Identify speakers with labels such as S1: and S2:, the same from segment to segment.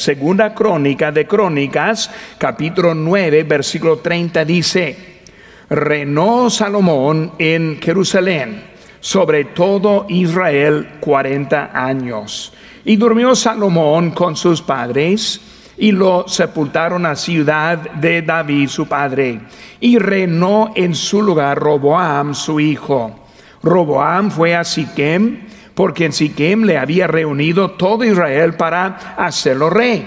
S1: Segunda crónica de Crónicas, capítulo 9, versículo 30 dice, Renó Salomón en Jerusalén sobre todo Israel 40 años. Y durmió Salomón con sus padres y lo sepultaron a ciudad de David su padre. Y reinó en su lugar Roboam su hijo. Roboam fue a Siquem porque en Siquem le había reunido todo Israel para hacerlo rey.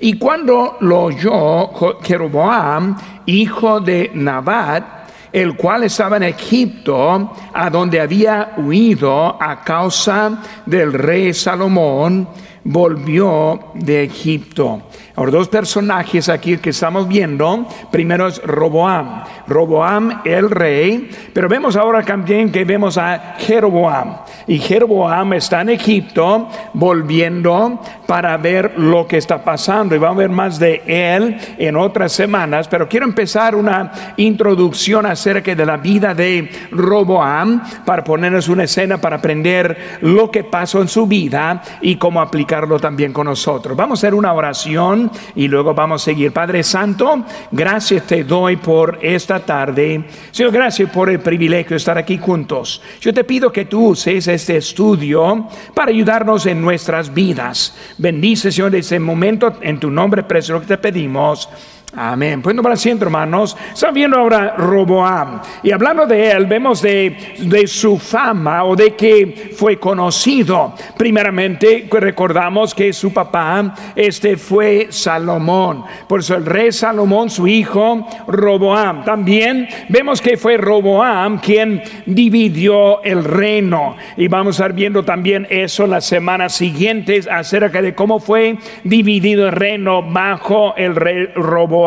S1: Y cuando lo oyó Jeroboam, hijo de Nabat, el cual estaba en Egipto, a donde había huido a causa del rey Salomón, volvió de Egipto. Ahora, dos personajes aquí que estamos viendo. Primero es Roboam. Roboam, el rey. Pero vemos ahora también que vemos a Jeroboam. Y Jeroboam está en Egipto volviendo para ver lo que está pasando. Y vamos a ver más de él en otras semanas. Pero quiero empezar una introducción acerca de la vida de Roboam para ponernos una escena para aprender lo que pasó en su vida y cómo también con nosotros. Vamos a hacer una oración y luego vamos a seguir. Padre Santo, gracias te doy por esta tarde. Señor, gracias por el privilegio de estar aquí juntos. Yo te pido que tú uses este estudio para ayudarnos en nuestras vidas. Bendice, Señor, ese momento en tu nombre precioso que te pedimos. Amén. Pues para asiento, hermanos. Están viendo ahora Roboam. Y hablando de él, vemos de, de, su fama o de que fue conocido. Primeramente, recordamos que su papá este fue Salomón. Por eso el rey Salomón, su hijo, Roboam. También vemos que fue Roboam quien dividió el reino. Y vamos a estar viendo también eso las semanas siguientes acerca de cómo fue dividido el reino bajo el rey Roboam.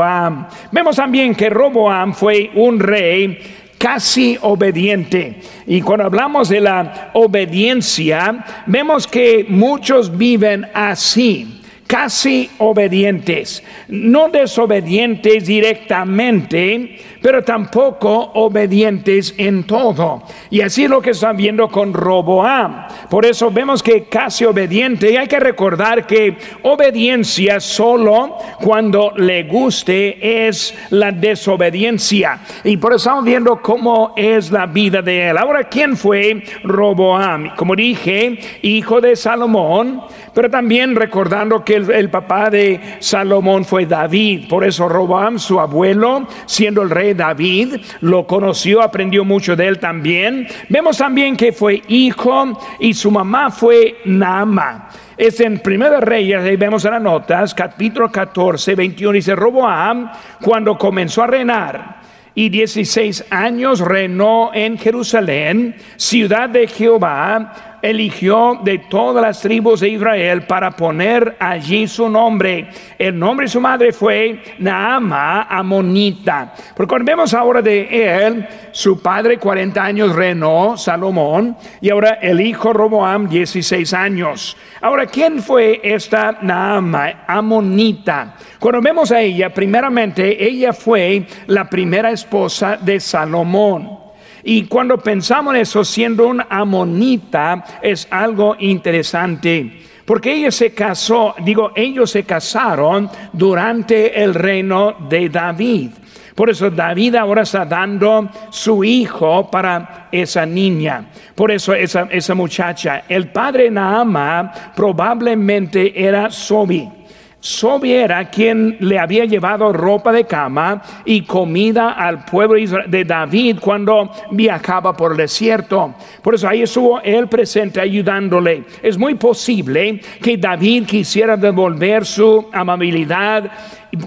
S1: Vemos también que Roboam fue un rey casi obediente. Y cuando hablamos de la obediencia, vemos que muchos viven así casi obedientes, no desobedientes directamente, pero tampoco obedientes en todo. Y así es lo que están viendo con Roboam. Por eso vemos que casi obediente, y hay que recordar que obediencia solo cuando le guste es la desobediencia. Y por eso estamos viendo cómo es la vida de él. Ahora, ¿quién fue Roboam? Como dije, hijo de Salomón, pero también recordando que el, papá de Salomón fue David. Por eso Roboam, su abuelo, siendo el rey David, lo conoció, aprendió mucho de él también. Vemos también que fue hijo y su mamá fue Naama. Es en Primera Reyes, ahí vemos en las notas, capítulo 14, 21, dice Roboam, cuando comenzó a reinar y 16 años reinó en Jerusalén, ciudad de Jehová, eligió de todas las tribus de Israel para poner allí su nombre. El nombre de su madre fue Naama Amonita. Vemos ahora de él, su padre 40 años reinó, Salomón, y ahora el hijo Roboam 16 años. Ahora, ¿quién fue esta Naama Amonita? Cuando vemos a ella, primeramente, ella fue la primera esposa de Salomón. Y cuando pensamos en eso, siendo una amonita, es algo interesante. Porque ella se casó, digo, ellos se casaron durante el reino de David. Por eso David ahora está dando su hijo para esa niña. Por eso esa, esa muchacha. El padre Naama probablemente era Sobi. Sobi era quien le había llevado ropa de cama y comida al pueblo de David cuando viajaba por el desierto. Por eso ahí estuvo él presente ayudándole. Es muy posible que David quisiera devolver su amabilidad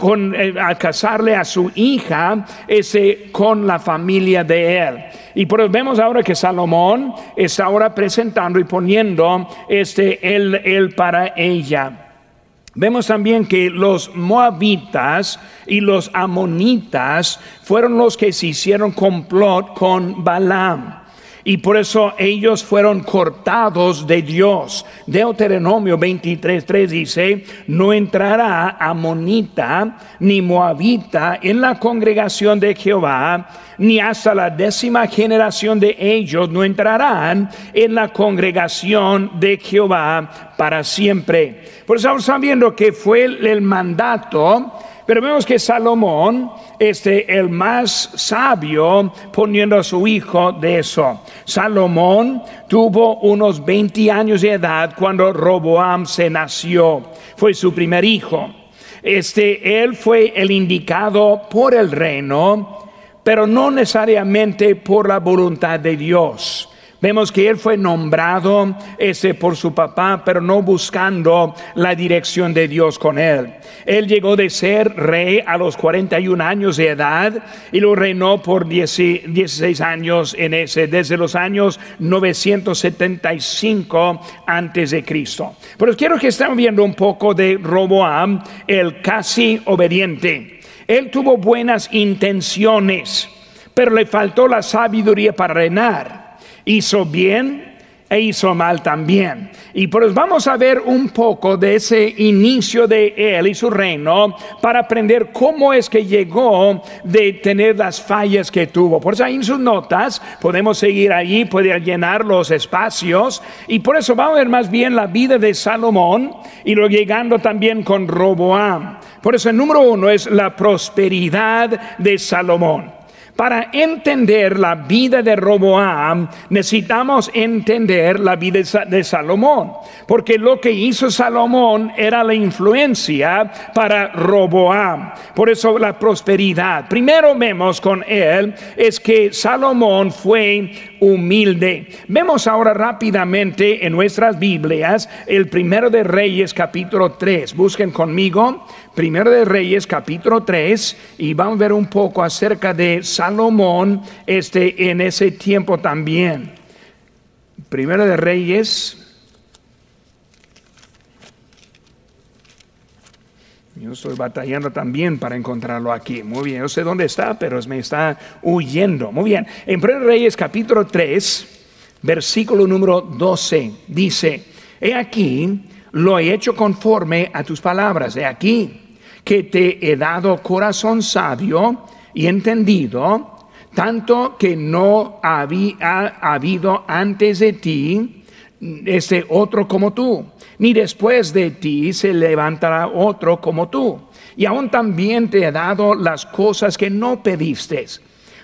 S1: con, eh, a casarle a su hija con la familia de él. Y por vemos ahora que Salomón está ahora presentando y poniendo este, él para ella. Vemos también que los moabitas y los amonitas fueron los que se hicieron complot con Balaam. y por eso ellos fueron cortados de Dios. Deuteronomio 23:3 dice, no entrará amonita ni moabita en la congregación de Jehová, ni hasta la décima generación de ellos no entrarán en la congregación de Jehová para siempre. Por eso estamos sabiendo que fue el mandato pero vemos que Salomón, este, el más sabio, poniendo a su hijo de eso. Salomón tuvo unos 20 años de edad cuando Roboam se nació. Fue su primer hijo. Este, él fue el indicado por el reino, pero no necesariamente por la voluntad de Dios. Vemos que él fue nombrado ese por su papá, pero no buscando la dirección de Dios con él. Él llegó de ser rey a los 41 años de edad y lo reinó por 16 años en ese, desde los años 975 antes de Cristo. Pero quiero que estén viendo un poco de Roboam, el casi obediente. Él tuvo buenas intenciones, pero le faltó la sabiduría para reinar hizo bien e hizo mal también. Y pues vamos a ver un poco de ese inicio de él y su reino para aprender cómo es que llegó de tener las fallas que tuvo. Por eso ahí en sus notas podemos seguir ahí, puede llenar los espacios. Y por eso vamos a ver más bien la vida de Salomón y luego llegando también con Roboam. Por eso el número uno es la prosperidad de Salomón. Para entender la vida de Roboam, necesitamos entender la vida de Salomón, porque lo que hizo Salomón era la influencia para Roboam. Por eso la prosperidad. Primero vemos con él es que Salomón fue humilde. Vemos ahora rápidamente en nuestras Biblias el primero de Reyes capítulo 3. Busquen conmigo Primero de Reyes capítulo 3 y vamos a ver un poco acerca de Salomón este, en ese tiempo también. Primero de Reyes. Yo estoy batallando también para encontrarlo aquí. Muy bien, yo sé dónde está, pero me está huyendo. Muy bien. En Primero de Reyes capítulo 3, versículo número 12, dice, he aquí, lo he hecho conforme a tus palabras. He aquí que te he dado corazón sabio y entendido, tanto que no había habido antes de ti ese otro como tú, ni después de ti se levantará otro como tú. Y aún también te he dado las cosas que no pediste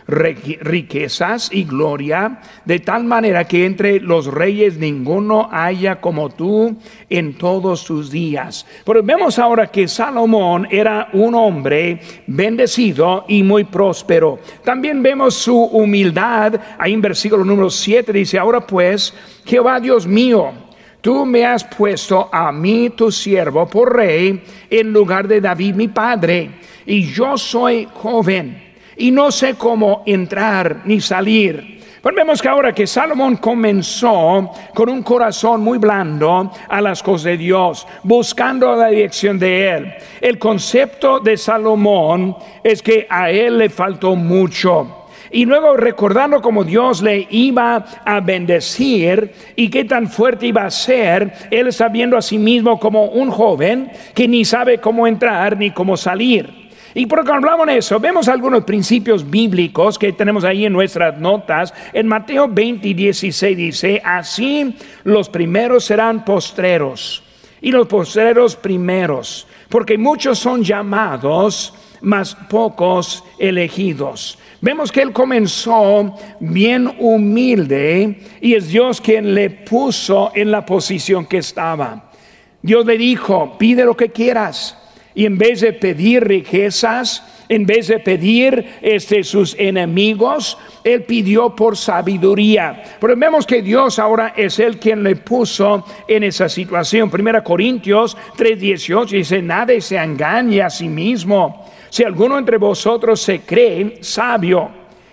S1: riquezas y gloria, de tal manera que entre los reyes ninguno haya como tú en todos sus días. Pero vemos ahora que Salomón era un hombre bendecido y muy próspero. También vemos su humildad, ahí en versículo número 7 dice, ahora pues, Jehová Dios mío, tú me has puesto a mí, tu siervo, por rey, en lugar de David mi padre, y yo soy joven y no sé cómo entrar ni salir. Pues vemos que ahora que Salomón comenzó con un corazón muy blando a las cosas de Dios, buscando la dirección de Él. El concepto de Salomón es que a Él le faltó mucho. Y luego recordando cómo Dios le iba a bendecir y qué tan fuerte iba a ser, él está viendo a sí mismo como un joven que ni sabe cómo entrar ni cómo salir. Y porque hablamos de eso, vemos algunos principios bíblicos que tenemos ahí en nuestras notas. En Mateo 20 y 16 dice, así los primeros serán postreros y los postreros primeros, porque muchos son llamados, mas pocos elegidos. Vemos que él comenzó bien humilde y es Dios quien le puso en la posición que estaba. Dios le dijo, pide lo que quieras y en vez de pedir riquezas, en vez de pedir este, sus enemigos, él pidió por sabiduría. Pero vemos que Dios ahora es el quien le puso en esa situación. Primera Corintios 3:18 dice, nadie se engañe a sí mismo. Si alguno entre vosotros se cree sabio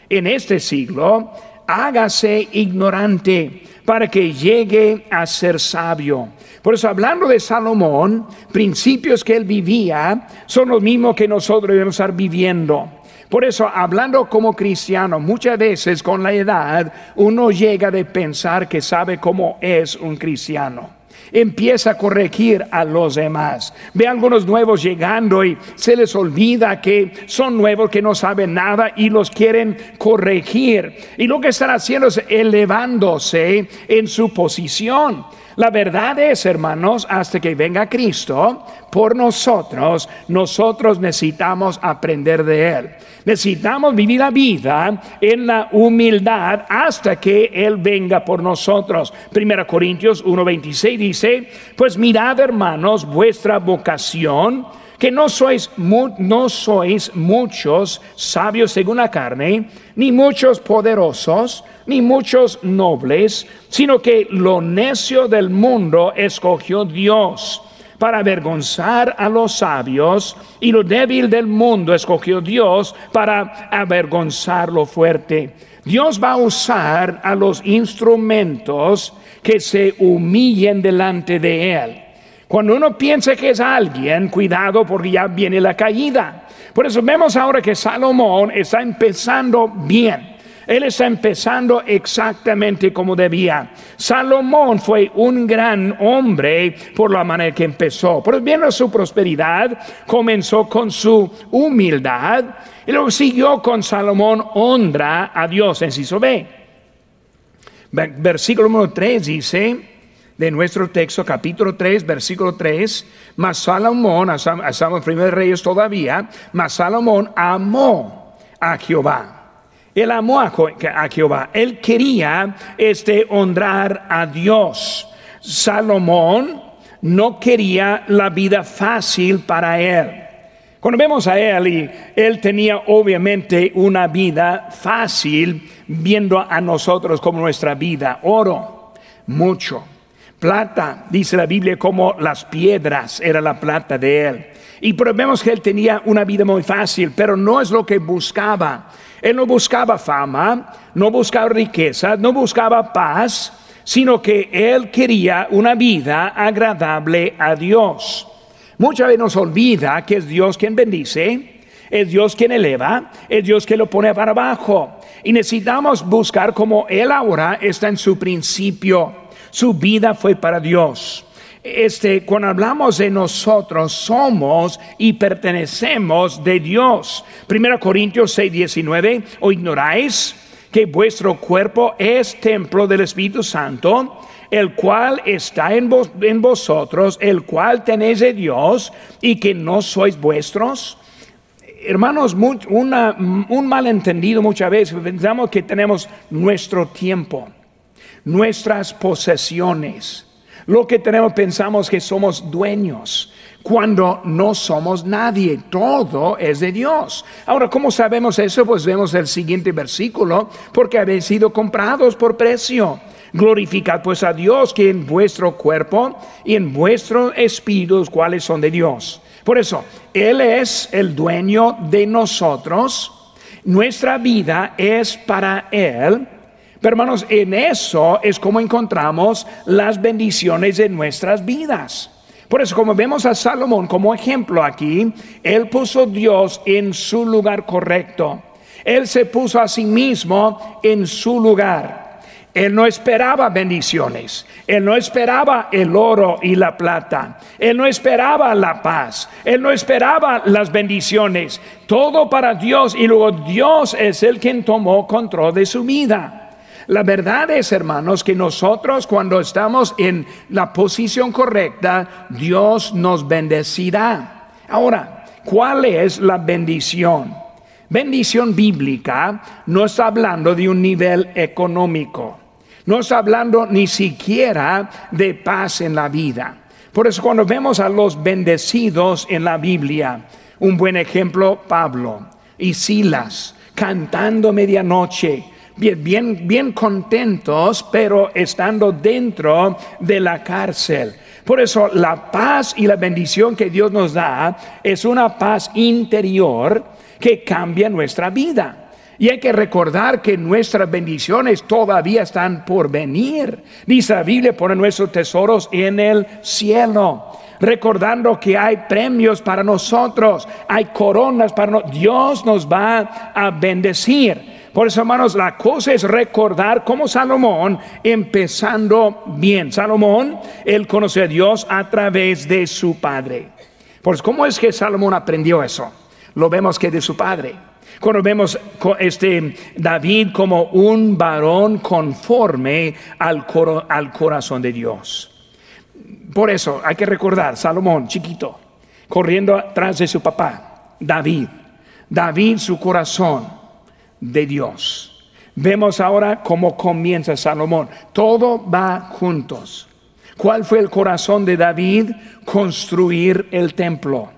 S1: en este siglo, hágase ignorante para que llegue a ser sabio. Por eso, hablando de Salomón, principios que él vivía son los mismos que nosotros debemos estar viviendo. Por eso, hablando como cristiano, muchas veces con la edad uno llega de pensar que sabe cómo es un cristiano empieza a corregir a los demás. Ve a algunos nuevos llegando y se les olvida que son nuevos, que no saben nada y los quieren corregir. Y lo que están haciendo es elevándose en su posición. La verdad es, hermanos, hasta que venga Cristo por nosotros, nosotros necesitamos aprender de Él. Necesitamos vivir la vida en la humildad hasta que Él venga por nosotros. Primera Corintios 1:26 dice, pues mirad, hermanos, vuestra vocación que no sois, no sois muchos sabios según la carne, ni muchos poderosos, ni muchos nobles, sino que lo necio del mundo escogió Dios para avergonzar a los sabios y lo débil del mundo escogió Dios para avergonzar lo fuerte. Dios va a usar a los instrumentos que se humillen delante de Él. Cuando uno piensa que es alguien, cuidado porque ya viene la caída. Por eso vemos ahora que Salomón está empezando bien. Él está empezando exactamente como debía. Salomón fue un gran hombre por la manera que empezó. Pero viendo su prosperidad, comenzó con su humildad y luego siguió con Salomón honra a Dios. En B. Versículo número 3 dice, de nuestro texto, capítulo 3, versículo 3, mas Salomón, estamos en primer reyes todavía, mas Salomón amó a Jehová. Él amó a, Jehová. Él quería este, honrar a Dios. Salomón no quería la vida fácil para él. Cuando vemos a él, él tenía obviamente una vida fácil, viendo a nosotros como nuestra vida. Oro, mucho plata, dice la Biblia, como las piedras era la plata de él. Y vemos que él tenía una vida muy fácil, pero no es lo que buscaba. Él no buscaba fama, no buscaba riqueza, no buscaba paz, sino que él quería una vida agradable a Dios. Muchas veces nos olvida que es Dios quien bendice, es Dios quien eleva, es Dios quien lo pone para abajo. Y necesitamos buscar como Él ahora está en su principio. Su vida fue para Dios. Este, cuando hablamos de nosotros, somos y pertenecemos de Dios. 1 Corintios 6, 19, o ignoráis que vuestro cuerpo es templo del Espíritu Santo, el cual está en, en vosotros, el cual tenéis de Dios y que no sois vuestros. Hermanos, un malentendido muchas veces, pensamos que tenemos nuestro tiempo nuestras posesiones. Lo que tenemos pensamos que somos dueños cuando no somos nadie, todo es de Dios. Ahora, ¿cómo sabemos eso? Pues vemos el siguiente versículo, porque habéis sido comprados por precio. Glorificad pues a Dios que en vuestro cuerpo y en vuestro espíritu, los cuales son de Dios. Por eso, Él es el dueño de nosotros, nuestra vida es para Él pero hermanos, en eso es como encontramos las bendiciones de nuestras vidas. Por eso, como vemos a Salomón como ejemplo aquí, él puso Dios en su lugar correcto. Él se puso a sí mismo en su lugar. Él no esperaba bendiciones, él no esperaba el oro y la plata, él no esperaba la paz, él no esperaba las bendiciones, todo para Dios y luego Dios es el quien tomó control de su vida. La verdad es, hermanos, que nosotros cuando estamos en la posición correcta, Dios nos bendecirá. Ahora, ¿cuál es la bendición? Bendición bíblica no está hablando de un nivel económico, no está hablando ni siquiera de paz en la vida. Por eso cuando vemos a los bendecidos en la Biblia, un buen ejemplo, Pablo y Silas, cantando medianoche, bien, bien, bien contentos, pero estando dentro de la cárcel. Por eso la paz y la bendición que Dios nos da es una paz interior que cambia nuestra vida. Y hay que recordar que nuestras bendiciones todavía están por venir. Dice la Biblia, pone nuestros tesoros en el cielo. recordando que hay premios para nosotros, hay coronas para nosotros. Dios nos va a bendecir. Por eso, hermanos, la cosa es recordar cómo Salomón, empezando bien, Salomón, él conoció a Dios a través de su padre. Pues, ¿cómo es que Salomón aprendió eso? Lo vemos que de su padre. Cuando vemos este David como un varón conforme al, al corazón de Dios. Por eso hay que recordar, Salomón, chiquito, corriendo atrás de su papá, David. David, su corazón de Dios. Vemos ahora cómo comienza Salomón. Todo va juntos. ¿Cuál fue el corazón de David? Construir el templo.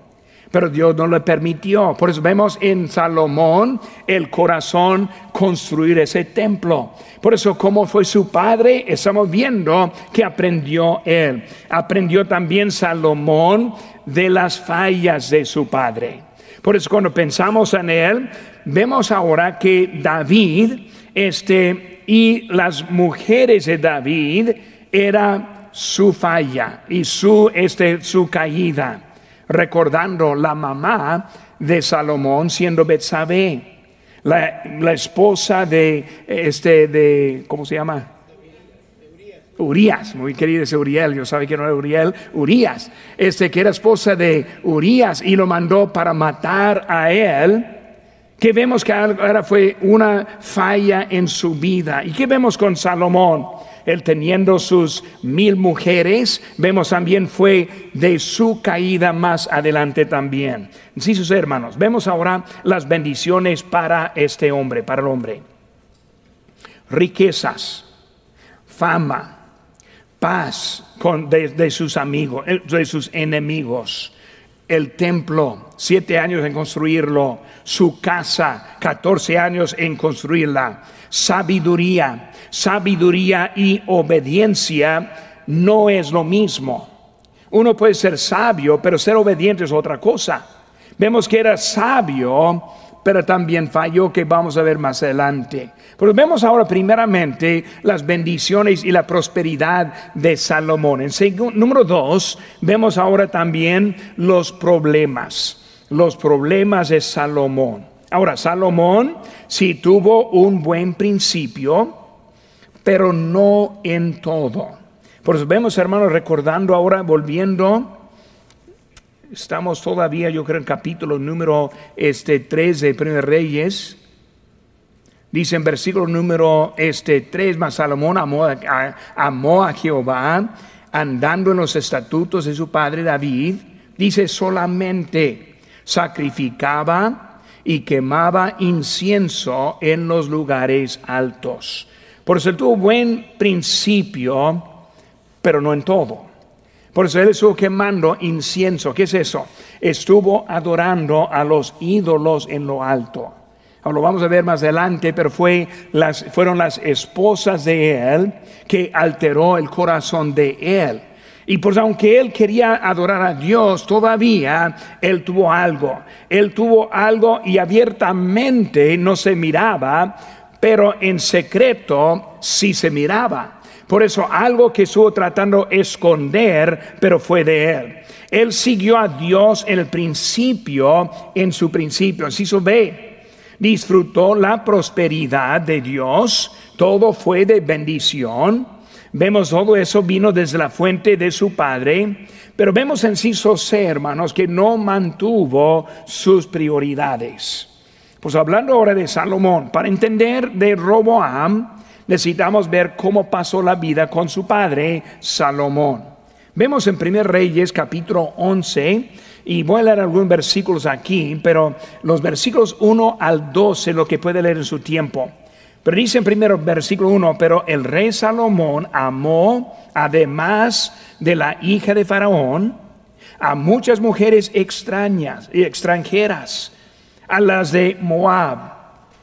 S1: Pero Dios no le permitió. Por eso vemos en Salomón el corazón construir ese templo. Por eso, como fue su padre, estamos viendo que aprendió él. Aprendió también Salomón de las fallas de su padre. Por eso cuando pensamos en él, vemos ahora que David este, y las mujeres de David era su falla y su, este, su caída, recordando la mamá de Salomón siendo Betsabé, la, la esposa de, este, de, ¿cómo se llama? Urias, muy querido ese Uriel, yo sabía que no era Uriel, Urias, este que era esposa de Urias y lo mandó para matar a él, que vemos que ahora fue una falla en su vida. ¿Y qué vemos con Salomón? Él teniendo sus mil mujeres, vemos también fue de su caída más adelante también. Sí, sus hermanos, vemos ahora las bendiciones para este hombre, para el hombre. Riquezas, fama, paz con, de, sus amigos, eh, de sus enemigos. El templo, siete años en construirlo. Su casa, catorce años en construirla. Sabiduría, sabiduría y obediencia no es lo mismo. Uno puede ser sabio, pero ser obediente es otra cosa. Vemos que era sabio pero también falló que vamos a ver más adelante. Pero vemos ahora primeramente las bendiciones y la prosperidad de Salomón. En número dos, vemos ahora también los problemas, los problemas de Salomón. Ahora, Salomón sí tuvo un buen principio, pero no en todo. Por eso vemos, hermanos, recordando ahora, volviendo Estamos todavía, yo creo, en capítulo número este, 3 de Primer Reyes. Dice en versículo número este, 3, más Salomón amó a, amó a Jehová, andando en los estatutos de su padre David. Dice solamente sacrificaba y quemaba incienso en los lugares altos. Por eso tuvo buen principio, pero no en todo. Por eso él estuvo quemando incienso. ¿Qué es eso? Estuvo adorando a los ídolos en lo alto. Ahora lo vamos a ver más adelante, pero fue las, fueron las esposas de él que alteró el corazón de él. Y pues aunque él quería adorar a Dios, todavía él tuvo algo. Él tuvo algo y abiertamente no se miraba, pero en secreto sí se miraba. Por eso algo que estuvo tratando de esconder, pero fue de él. Él siguió a Dios en el principio, en su principio. Así se ve. Disfrutó la prosperidad de Dios. Todo fue de bendición. Vemos todo eso vino desde la fuente de su padre. Pero vemos en sí C, hermanos, que no mantuvo sus prioridades. Pues hablando ahora de Salomón, para entender de Roboam, necesitamos ver cómo pasó la vida con su padre Salomón. Vemos en 1 Reyes capítulo 11 y voy a leer algunos versículos aquí, pero los versículos 1 al 12 lo que puede leer en su tiempo. Pero dice en primero versículo 1, pero el rey Salomón amó, además de la hija de Faraón, a muchas mujeres extrañas y extranjeras, a las de Moab,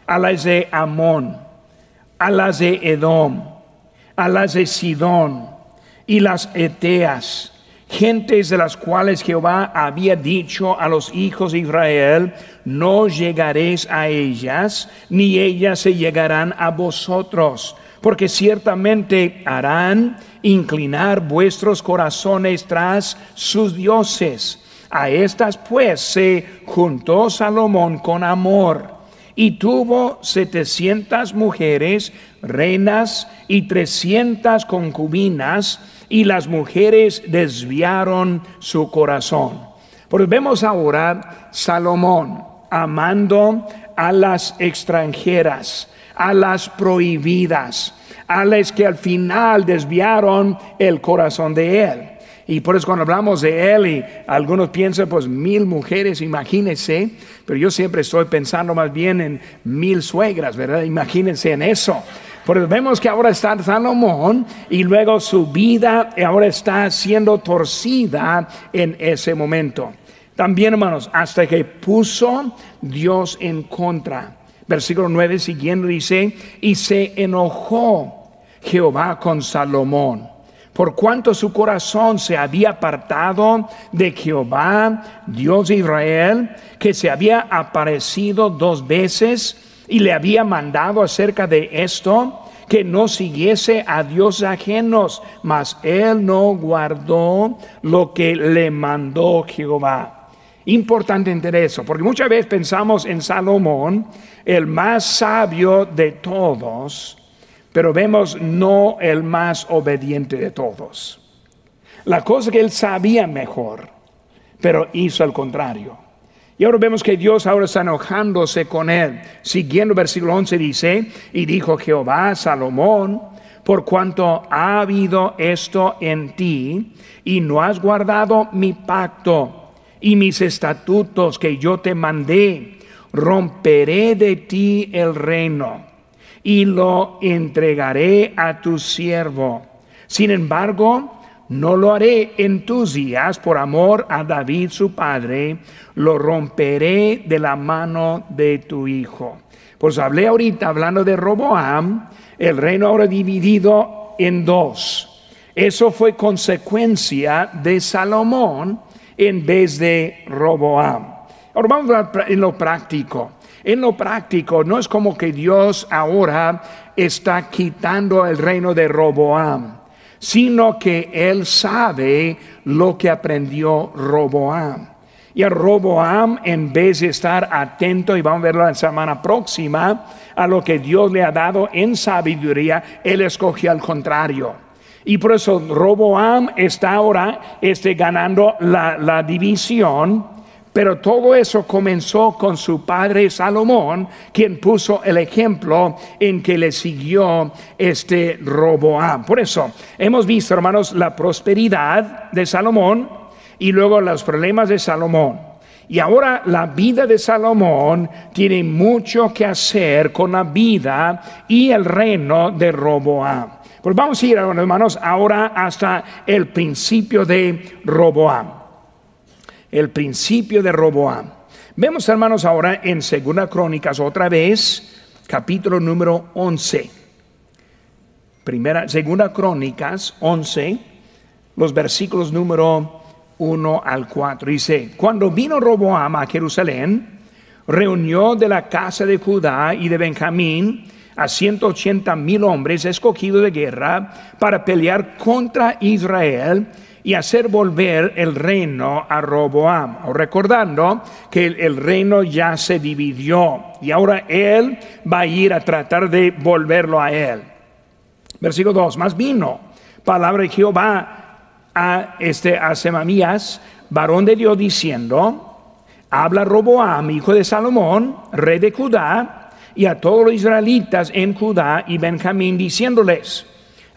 S1: a las de Amón a las de Edom, a las de Sidón y las Eteas, gentes de las cuales Jehová había dicho a los hijos de Israel, no llegaréis a ellas, ni ellas se llegarán a vosotros, porque ciertamente harán inclinar vuestros corazones tras sus dioses. A estas pues se juntó Salomón con amor y tuvo setecientas mujeres, reinas y trescientas concubinas, y las mujeres desviaron su corazón. Porque vemos ahora Salomón amando a las extranjeras, a las prohibidas, a las que al final desviaron el corazón de él. Y por eso cuando hablamos de él y algunos piensan pues mil mujeres, imagínense, pero yo siempre estoy pensando más bien en mil suegras, ¿verdad? Imagínense en eso. Porque vemos que ahora está Salomón y luego su vida ahora está siendo torcida en ese momento. También, hermanos, hasta que puso Dios en contra. Versículo 9 siguiendo dice, y se enojó Jehová con Salomón, por cuanto su corazón se había apartado de Jehová, Dios de Israel, que se había aparecido dos veces y le había mandado acerca de esto, que no siguiese a dioses ajenos, mas él no guardó lo que le mandó Jehová. Importante entender eso, porque muchas veces pensamos en Salomón, el más sabio de todos, pero vemos no el más obediente de todos. La cosa que él sabía mejor, pero hizo al contrario. Y ahora vemos que Dios ahora está enojándose con él. Siguiendo versículo 11 dice, y dijo Jehová Salomón, por cuanto ha habido esto en ti y no has guardado mi pacto y mis estatutos que yo te mandé, romperé de ti el reino y lo entregaré a tu siervo. Sin embargo, no lo haré en tus días por amor a David su padre, lo romperé de la mano de tu hijo. Pues hablé ahorita hablando de Roboam, el reino ahora dividido en dos. Eso fue consecuencia de Salomón en vez de Roboam. Ahora vamos a en lo práctico. En lo práctico, no es como que Dios ahora está quitando el reino de Roboam, sino que Él sabe lo que aprendió Roboam. Y a Roboam, en vez de estar atento, y vamos a verlo la semana próxima, a lo que Dios le ha dado en sabiduría, Él escogió al contrario. Y por eso Roboam está ahora este, ganando la, la división, pero todo eso comenzó con su padre Salomón, quien puso el ejemplo en que le siguió este Roboam. Por eso hemos visto, hermanos, la prosperidad de Salomón y luego los problemas de Salomón. Y ahora la vida de Salomón tiene mucho que hacer con la vida y el reino de Roboam. Pues vamos a ir, hermanos, ahora hasta el principio de Roboam. El principio de Roboam. Vemos, hermanos, ahora en Segunda Crónicas otra vez, capítulo número 11. Primera, Segunda Crónicas 11, los versículos número 1 al 4. Dice, cuando vino Roboam a Jerusalén, reunió de la casa de Judá y de Benjamín a 180 mil hombres escogidos de guerra para pelear contra Israel y hacer volver el reino a Roboam, recordando que el, reino ya se dividió y ahora él va a ir a tratar de volverlo a él. Versículo 2, más vino palabra de Jehová a este a Semamías, varón de Dios, diciendo, habla Roboam, hijo de Salomón, rey de Judá, y a todos los israelitas en Judá y Benjamín, diciéndoles,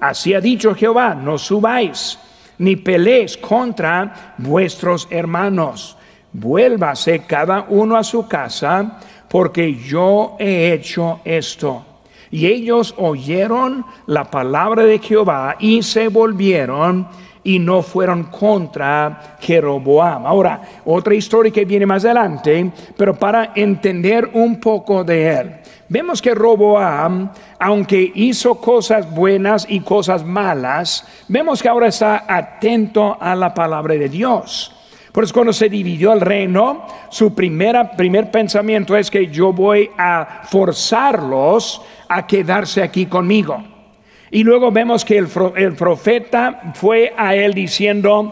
S1: así ha dicho Jehová, no subáis ni peleéis contra vuestros hermanos, vuélvase cada uno a su casa, porque yo he hecho esto. Y ellos oyeron la palabra de Jehová y se volvieron y no fueron contra Jeroboam. Ahora, otra historia que viene más adelante, pero para entender un poco de él. Vemos que Roboam, aunque hizo cosas buenas y cosas malas, vemos que ahora está atento a la palabra de Dios. Por eso cuando se dividió el reino, su primera, primer pensamiento es que yo voy a forzarlos a quedarse aquí conmigo. Y luego vemos que el, profeta fue a él diciendo,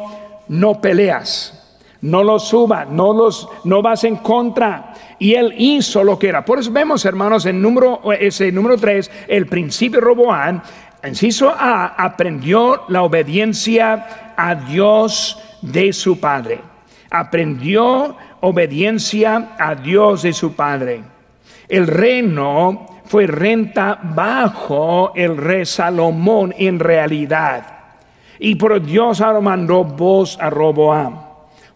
S1: no peleas, no los subas, no los no vas en contra. Y él hizo lo que era. Por eso vemos, hermanos, en número ese número 3, el principio Roboán, inciso A, aprendió la obediencia a Dios de su padre. Aprendió obediencia a Dios de su padre. El reino fue renta bajo el rey Salomón en realidad. Y por Dios ahora mandó voz a Roboam.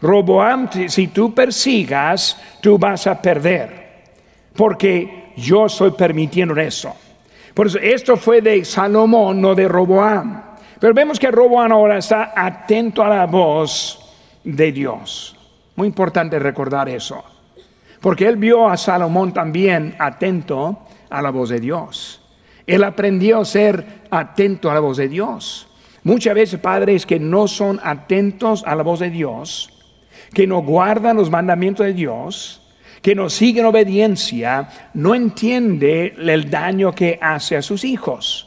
S1: Roboam, si tú persigas, tú vas a perder. Porque yo estoy permitiendo eso. Por eso esto fue de Salomón, no de Roboam. Pero vemos que Roboam ahora está atento a la voz de Dios. Muy importante recordar eso. Porque él vio a Salomón también atento a la voz de Dios. Él aprendió a ser atento a la voz de Dios. Muchas veces padres que no son atentos a la voz de Dios, que no guardan los mandamientos de Dios, que no siguen obediencia, no entiende el daño que hace a sus hijos.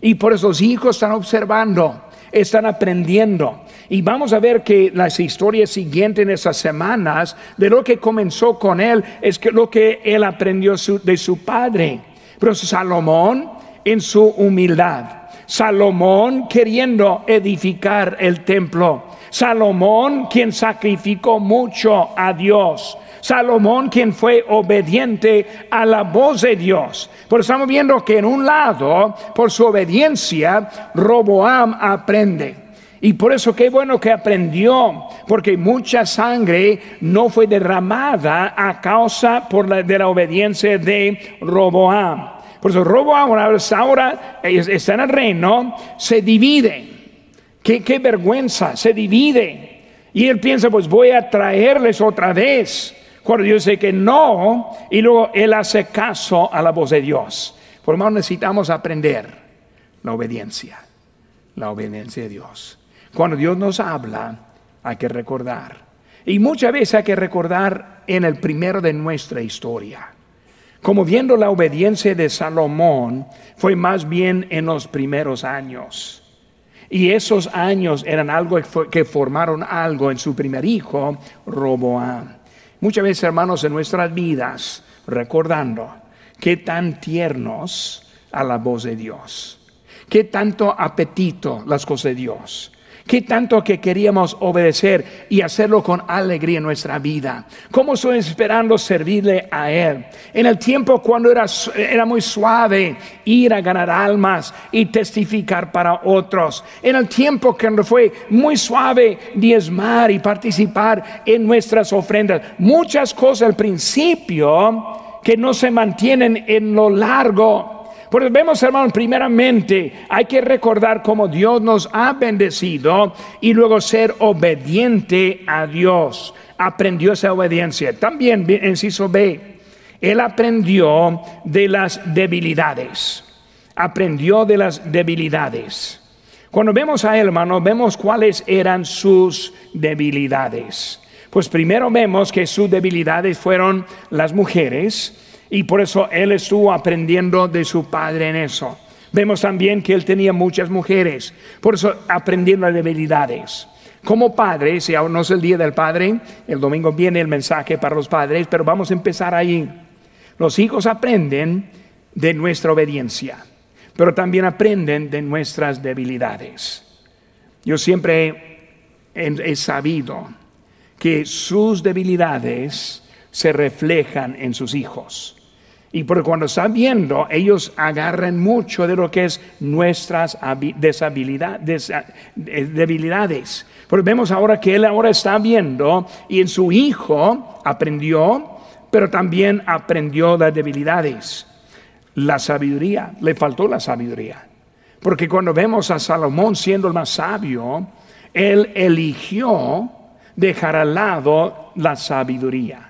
S1: Y por eso los hijos están observando, están aprendiendo. Y vamos a ver que las historias siguientes en esas semanas de lo que comenzó con él es que lo que él aprendió de su padre. Pero Salomón en su humildad, Salomón queriendo edificar el templo, Salomón quien sacrificó mucho a Dios. Salomón quien fue obediente a la voz de Dios. Pero estamos viendo que en un lado, por su obediencia, Roboam aprende. Y por eso qué bueno que aprendió, porque mucha sangre no fue derramada a causa de la obediencia de Roboam. Por eso Roboam ahora está en el reino, se divide. Qué, vergüenza, se divide. Y él piensa, pues voy a traerles otra vez. Cuando Dios dice que no, y luego él hace caso a la voz de Dios. Por lo necesitamos aprender la obediencia, la obediencia de Dios. Cuando Dios nos habla, hay que recordar. Y muchas veces hay que recordar en el primero de nuestra historia. Como viendo la obediencia de Salomón, fue más bien en los primeros años. Y esos años eran algo que formaron algo en su primer hijo, Roboam. Muchas veces, hermanos, en nuestras vidas, recordando qué tan tiernos a la voz de Dios, qué tanto apetito las cosas de Dios, Qué tanto que queríamos obedecer y hacerlo con alegría en nuestra vida. Cómo estoy esperando servirle a Él. En el tiempo cuando era, era muy suave ir a ganar almas y testificar para otros. En el tiempo cuando fue muy suave diezmar y participar en nuestras ofrendas. Muchas cosas al principio que no se mantienen en lo largo pues vemos, hermanos, primeramente hay que recordar cómo Dios nos ha bendecido y luego ser obediente a Dios. Aprendió esa obediencia. También, inciso B, él aprendió de las debilidades. Aprendió de las debilidades. Cuando vemos a él, hermano, vemos cuáles eran sus debilidades. Pues primero vemos que sus debilidades fueron las mujeres y por eso él estuvo aprendiendo de su padre en eso. Vemos también que él tenía muchas mujeres, por eso aprendiendo las debilidades. Como padre, si aún no es el día del padre, el domingo viene el mensaje para los padres, pero vamos a empezar ahí. Los hijos aprenden de nuestra obediencia, pero también aprenden de nuestras debilidades. Yo siempre he, he sabido que sus debilidades se reflejan en sus hijos. Y porque cuando están viendo, ellos agarran mucho de lo que es nuestras eh, debilidades. Porque vemos ahora que él ahora está viendo y en su hijo aprendió, pero también aprendió las debilidades. La sabiduría, le faltó la sabiduría. Porque cuando vemos a Salomón siendo el más sabio, él eligió dejar al lado la sabiduría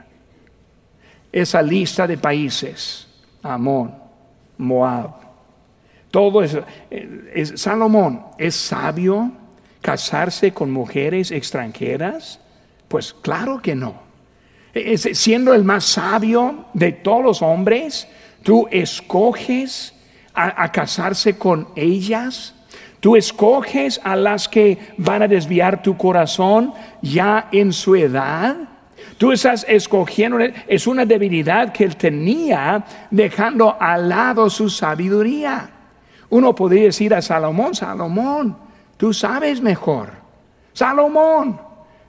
S1: esa lista de países, Amón, Moab, todo eso. Es, Salomón, ¿es sabio casarse con mujeres extranjeras? Pues claro que no. siendo el más sabio de todos los hombres, tú escoges a, casarse con ellas. Tú escoges a las que van a desviar tu corazón ya en su edad. Tú estás escogiendo, es una debilidad que él tenía dejando al lado su sabiduría. Uno podría decir a Salomón, Salomón, tú sabes mejor. Salomón,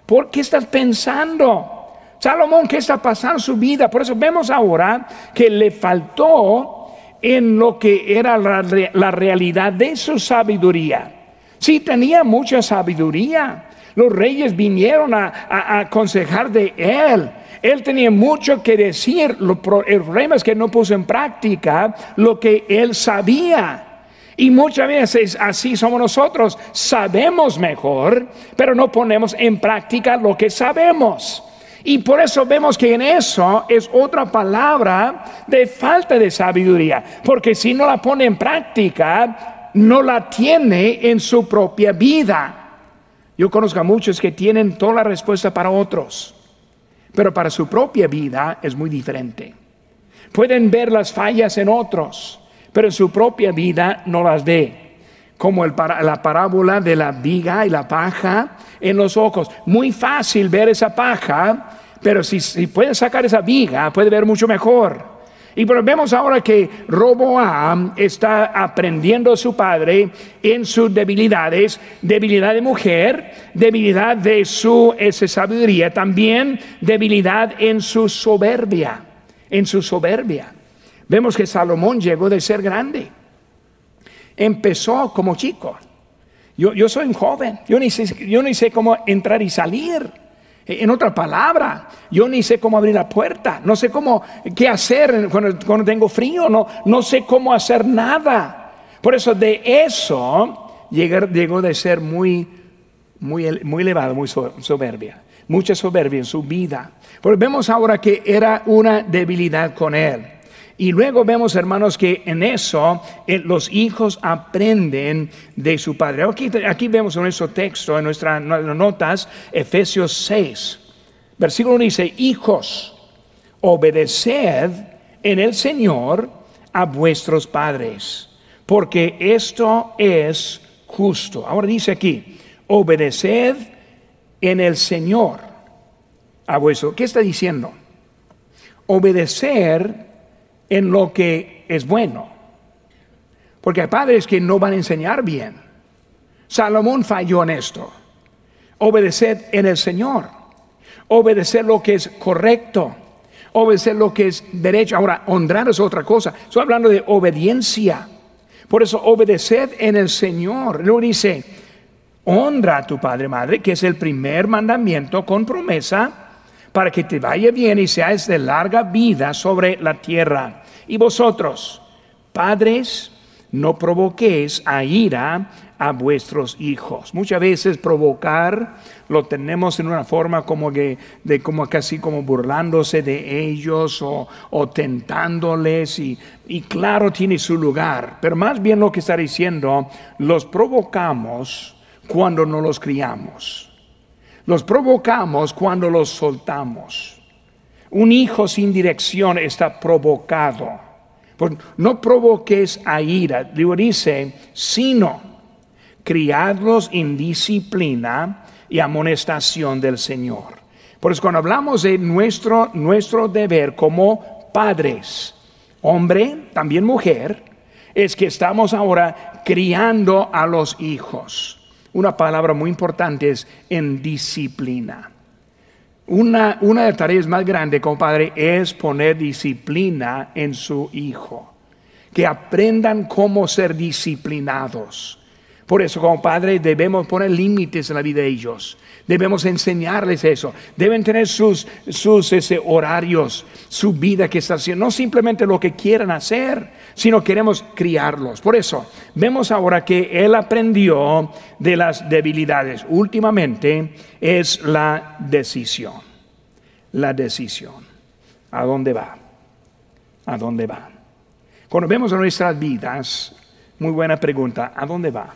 S1: ¿por qué estás pensando? Salomón, ¿qué está pasando en su vida? Por eso vemos ahora que le faltó en lo que era la, realidad de su sabiduría. Sí, tenía mucha sabiduría. Los reyes vinieron a, aconsejar de él. Él tenía mucho que decir. El problema es que no puso en práctica lo que él sabía. Y muchas veces así somos nosotros. Sabemos mejor, pero no ponemos en práctica lo que sabemos. Y por eso vemos que en eso es otra palabra de falta de sabiduría, porque si no la pone en práctica, no la tiene en su propia vida. Yo conozco a muchos que tienen toda la respuesta para otros, pero para su propia vida es muy diferente. Pueden ver las fallas en otros, pero en su propia vida no las ve como la parábola de la viga y la paja en los ojos. Muy fácil ver esa paja, pero si, si puede sacar esa viga, puede ver mucho mejor. Y vemos ahora que Roboam está aprendiendo a su padre en sus debilidades, debilidad de mujer, debilidad de su sabiduría, también debilidad en su soberbia, en su soberbia. Vemos que Salomón llegó de ser grande empezó como chico. Yo, yo soy un joven, yo ni, sé, yo ni sé cómo entrar y salir. En otra palabra, yo ni sé cómo abrir la puerta, no sé cómo, qué hacer cuando, tengo frío, no, no sé cómo hacer nada. Por eso de eso llegó, de ser muy, muy, muy elevado, muy soberbia, mucha soberbia en su vida. Pero vemos ahora que era una debilidad con él. Y luego vemos, hermanos, que en eso eh, los hijos aprenden de su padre. Aquí, vemos en nuestro texto, en nuestras notas, Efesios 6. Versículo dice, hijos, obedeced en el Señor a vuestros padres, porque esto es justo. Ahora dice aquí, obedeced en el Señor a vuestro. ¿Qué está diciendo? Obedecer en lo que es bueno. Porque hay padres que no van a enseñar bien. Salomón falló en esto. Obedecer en el Señor. Obedecer lo que es correcto. Obedecer lo que es derecho. Ahora, honrar es otra cosa. Estoy hablando de obediencia. Por eso, obedecer en el Señor. Luego dice, honra a tu padre madre, que es el primer mandamiento con promesa para que te vaya bien y seas de larga vida sobre la tierra. Y vosotros, padres, no provoquéis a ira a vuestros hijos. Muchas veces provocar lo tenemos en una forma como que de como casi como burlándose de ellos o, tentándoles y, y claro tiene su lugar, pero más bien lo que está diciendo, los provocamos cuando no los criamos. Los provocamos cuando los soltamos. Un hijo sin dirección está provocado. No provoques a ira, dice, sino criadlos en disciplina y amonestación del Señor. Por eso cuando hablamos de nuestro, nuestro deber como padres, hombre, también mujer, es que estamos ahora criando a los hijos una palabra muy importante es en disciplina. Una, una de las tareas más grandes como padre es poner disciplina en su hijo. Que aprendan cómo ser disciplinados. Por eso como padre debemos poner límites en la vida de ellos. Debemos enseñarles eso. Deben tener sus, sus horarios, su vida que está haciendo. No simplemente lo que quieran hacer, sino queremos criarlos. Por eso vemos ahora que él aprendió de las debilidades. Últimamente es la decisión. La decisión. ¿A dónde va? ¿A dónde va? Cuando vemos nuestras vidas, muy buena pregunta, ¿a dónde va?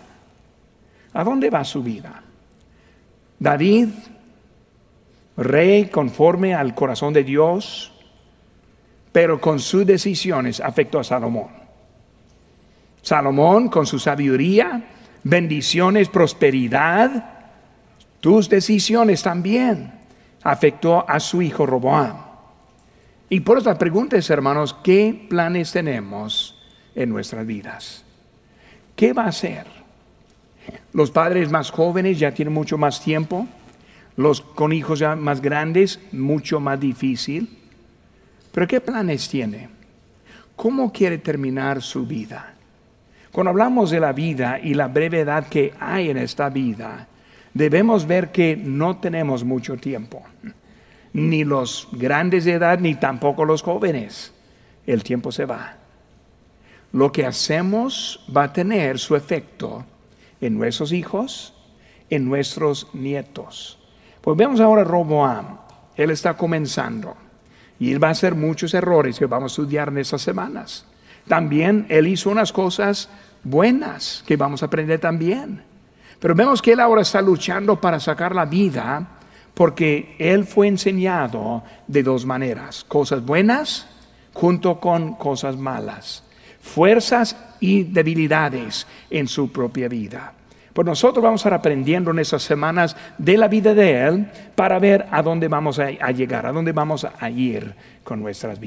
S1: ¿A dónde va su vida? David, rey conforme al corazón de Dios, pero con sus decisiones afectó a Salomón. Salomón con su sabiduría, bendiciones, prosperidad, tus decisiones también afectó a su hijo Roboam. Y por otra pregunta hermanos, ¿qué planes tenemos en nuestras vidas? ¿Qué va a hacer? Los padres más jóvenes ya tienen mucho más tiempo, los con hijos ya más grandes, mucho más difícil. Pero ¿qué planes tiene? ¿Cómo quiere terminar su vida? Cuando hablamos de la vida y la brevedad que hay en esta vida, debemos ver que no tenemos mucho tiempo, ni los grandes de edad, ni tampoco los jóvenes. El tiempo se va. Lo que hacemos va a tener su efecto en nuestros hijos, en nuestros nietos. Pues vemos ahora a Roboam. Él está comenzando y él va a hacer muchos errores que vamos a estudiar en estas semanas. También él hizo unas cosas buenas que vamos a aprender también. Pero vemos que él ahora está luchando para sacar la vida porque él fue enseñado de dos maneras, cosas buenas junto con cosas malas, fuerzas y debilidades en su propia vida. Pues nosotros vamos a estar aprendiendo en estas semanas de la vida de Él para ver a dónde vamos a, llegar, a dónde vamos a ir con nuestras vidas.